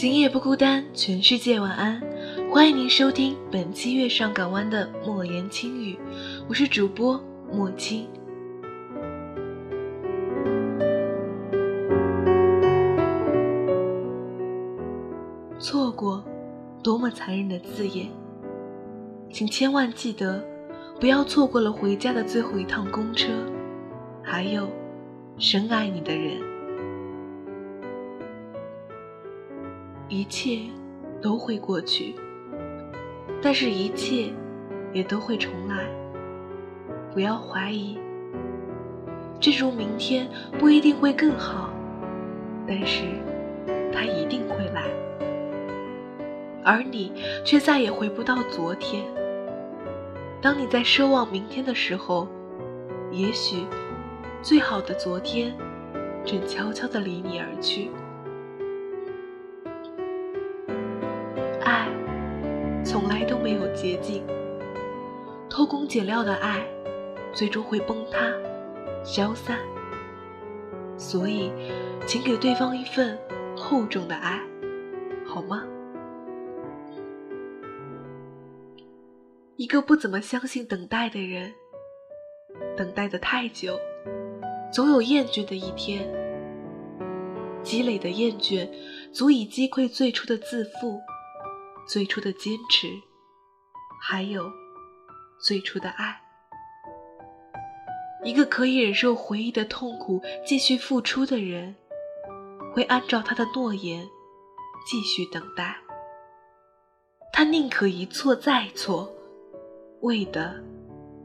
今夜不孤单，全世界晚安。欢迎您收听本期月上港湾的莫言轻语，我是主播莫青。错过，多么残忍的字眼！请千万记得，不要错过了回家的最后一趟公车，还有深爱你的人。一切都会过去。但是，一切也都会重来。不要怀疑，这如明天不一定会更好，但是它一定会来。而你却再也回不到昨天。当你在奢望明天的时候，也许最好的昨天正悄悄地离你而去。从来都没有捷径，偷工减料的爱，最终会崩塌、消散。所以，请给对方一份厚重的爱，好吗？一个不怎么相信等待的人，等待的太久，总有厌倦的一天。积累的厌倦，足以击溃最初的自负。最初的坚持，还有最初的爱。一个可以忍受回忆的痛苦，继续付出的人，会按照他的诺言继续等待。他宁可一错再错，为的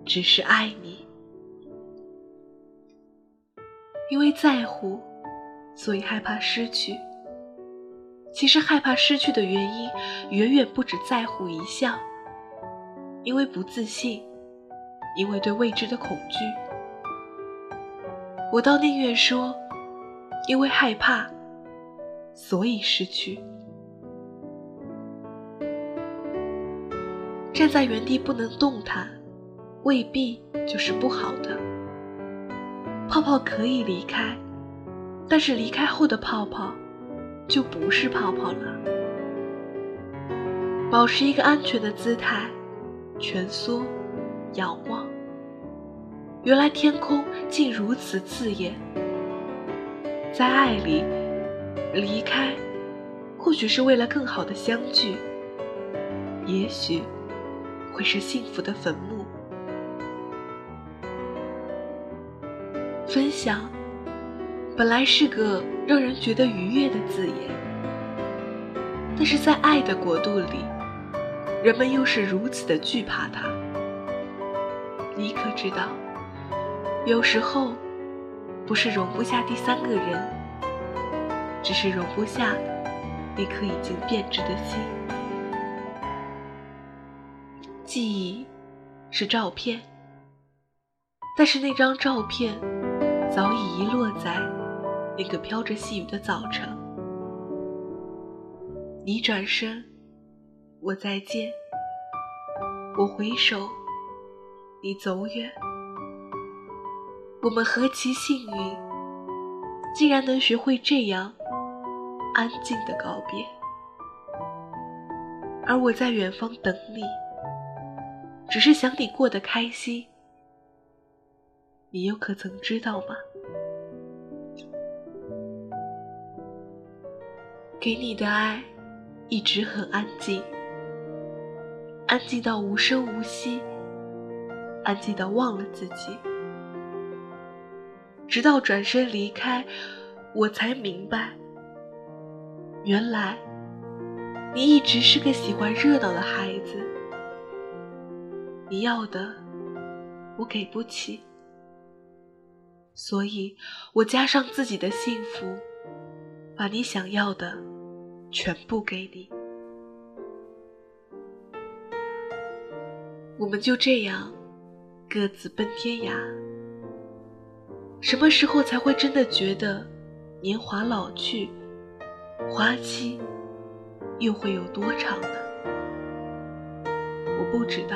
只是爱你。因为在乎，所以害怕失去。其实害怕失去的原因，远远不止在乎一项。因为不自信，因为对未知的恐惧，我倒宁愿说，因为害怕，所以失去。站在原地不能动弹，未必就是不好的。泡泡可以离开，但是离开后的泡泡。就不是泡泡了。保持一个安全的姿态，蜷缩，仰望。原来天空竟如此刺眼。在爱里，离开，或许是为了更好的相聚，也许会是幸福的坟墓。分享。本来是个让人觉得愉悦的字眼，但是在爱的国度里，人们又是如此的惧怕它。你可知道，有时候不是容不下第三个人，只是容不下那颗已经变质的心。记忆是照片，但是那张照片早已遗落在。那个飘着细雨的早晨，你转身，我再见；我回首，你走远。我们何其幸运，竟然能学会这样安静的告别。而我在远方等你，只是想你过得开心。你又可曾知道吗？给你的爱一直很安静，安静到无声无息，安静到忘了自己。直到转身离开，我才明白，原来你一直是个喜欢热闹的孩子。你要的，我给不起，所以我加上自己的幸福。把你想要的全部给你。我们就这样各自奔天涯。什么时候才会真的觉得年华老去，花期又会有多长呢？我不知道。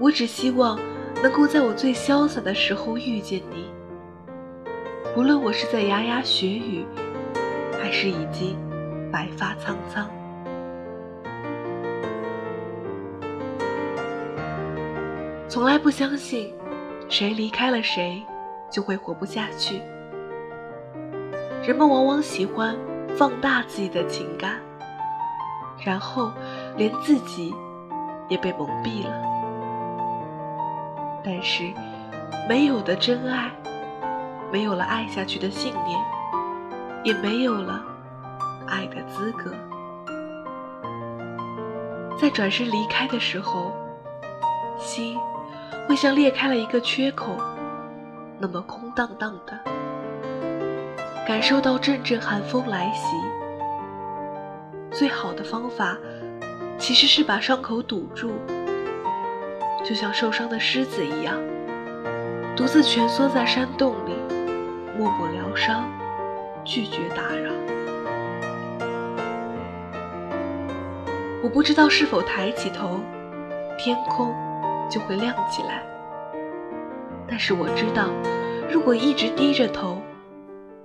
我只希望能够在我最潇洒的时候遇见你，无论我是在牙牙学语，还是已经白发苍苍。从来不相信，谁离开了谁，就会活不下去。人们往往喜欢放大自己的情感，然后连自己也被蒙蔽了。但是，没有的真爱，没有了爱下去的信念，也没有了爱的资格。在转身离开的时候，心。会像裂开了一个缺口，那么空荡荡的，感受到阵阵寒风来袭。最好的方法，其实是把伤口堵住，就像受伤的狮子一样，独自蜷缩在山洞里，默默疗伤，拒绝打扰。我不知道是否抬起头，天空。就会亮起来。但是我知道，如果一直低着头，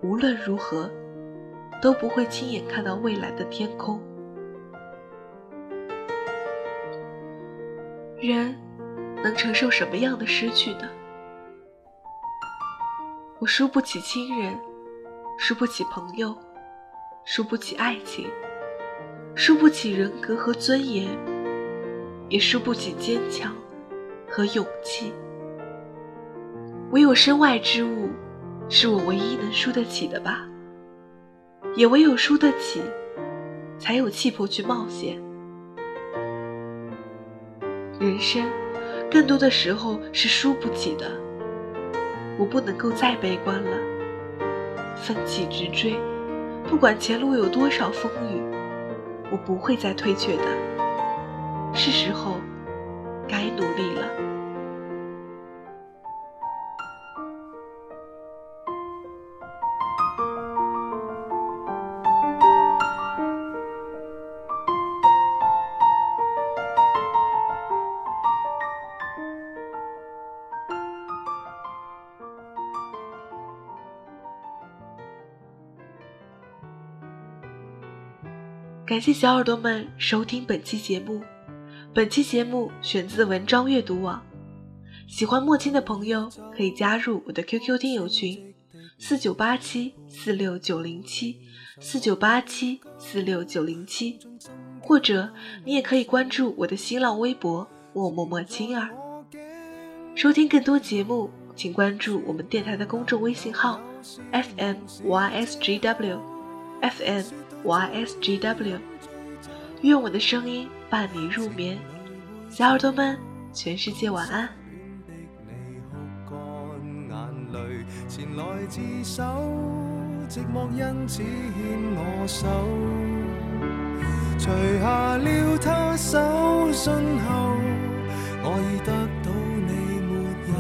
无论如何都不会亲眼看到未来的天空。人能承受什么样的失去呢？我输不起亲人，输不起朋友，输不起爱情，输不起人格和尊严，也输不起坚强。和勇气，唯有身外之物，是我唯一能输得起的吧。也唯有输得起，才有气魄去冒险。人生，更多的时候是输不起的。我不能够再悲观了，奋起直追，不管前路有多少风雨，我不会再退却的。是时候。该努力了。感谢小耳朵们收听本期节目。本期节目选自文章阅读网，喜欢墨青的朋友可以加入我的 QQ 听友群：四九八七四六九零七四九八七四六九零七，或者你也可以关注我的新浪微博默默默青儿。收听更多节目，请关注我们电台的公众微信号：fmysgw FM YSGW，。愿我的声音。伴你入眠，小耳朵们，全世界晚安。前来自首，寂寞因此牵我手。除下了他手信后，我已得到你没有，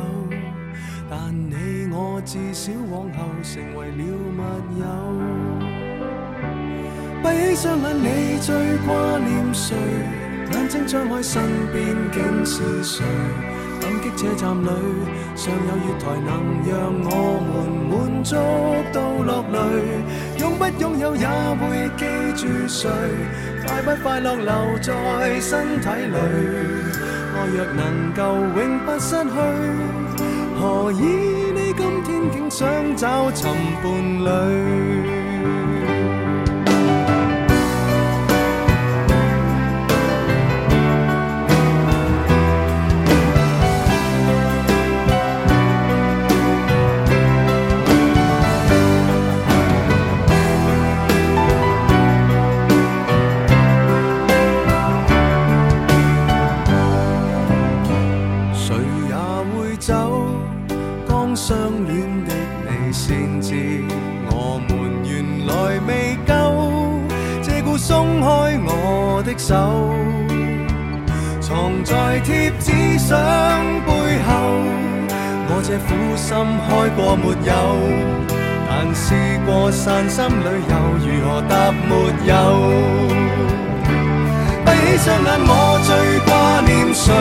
但你我至少往后成为了密友。闭起双眼，你最挂念谁？眼睛张开，身边竟是谁？感激车站里尚有月台，能让我们满足到落泪。拥不拥有也会记住谁？快不快乐留在身体里？爱若能够永不失去，何以你今天竟想找寻伴侣？我的手，藏在贴纸相背后。我这苦心开过没有？但试过散心旅游，如何答没有？闭起双眼，我最挂念谁？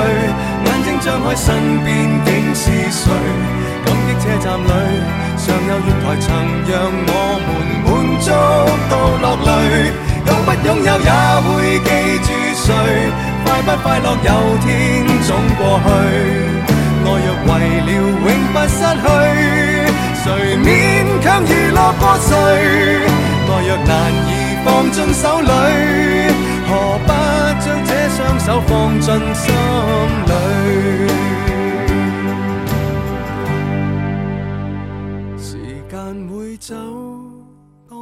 眼睛张开，身边竟是谁？感激车站里尚有月台，曾让我们满足到落泪。拥不拥有也会记住谁？快不快乐有天总过去。爱若为了永不失去，谁勉强娱乐过谁？爱若难以放进手里，何不将这双手放进心里？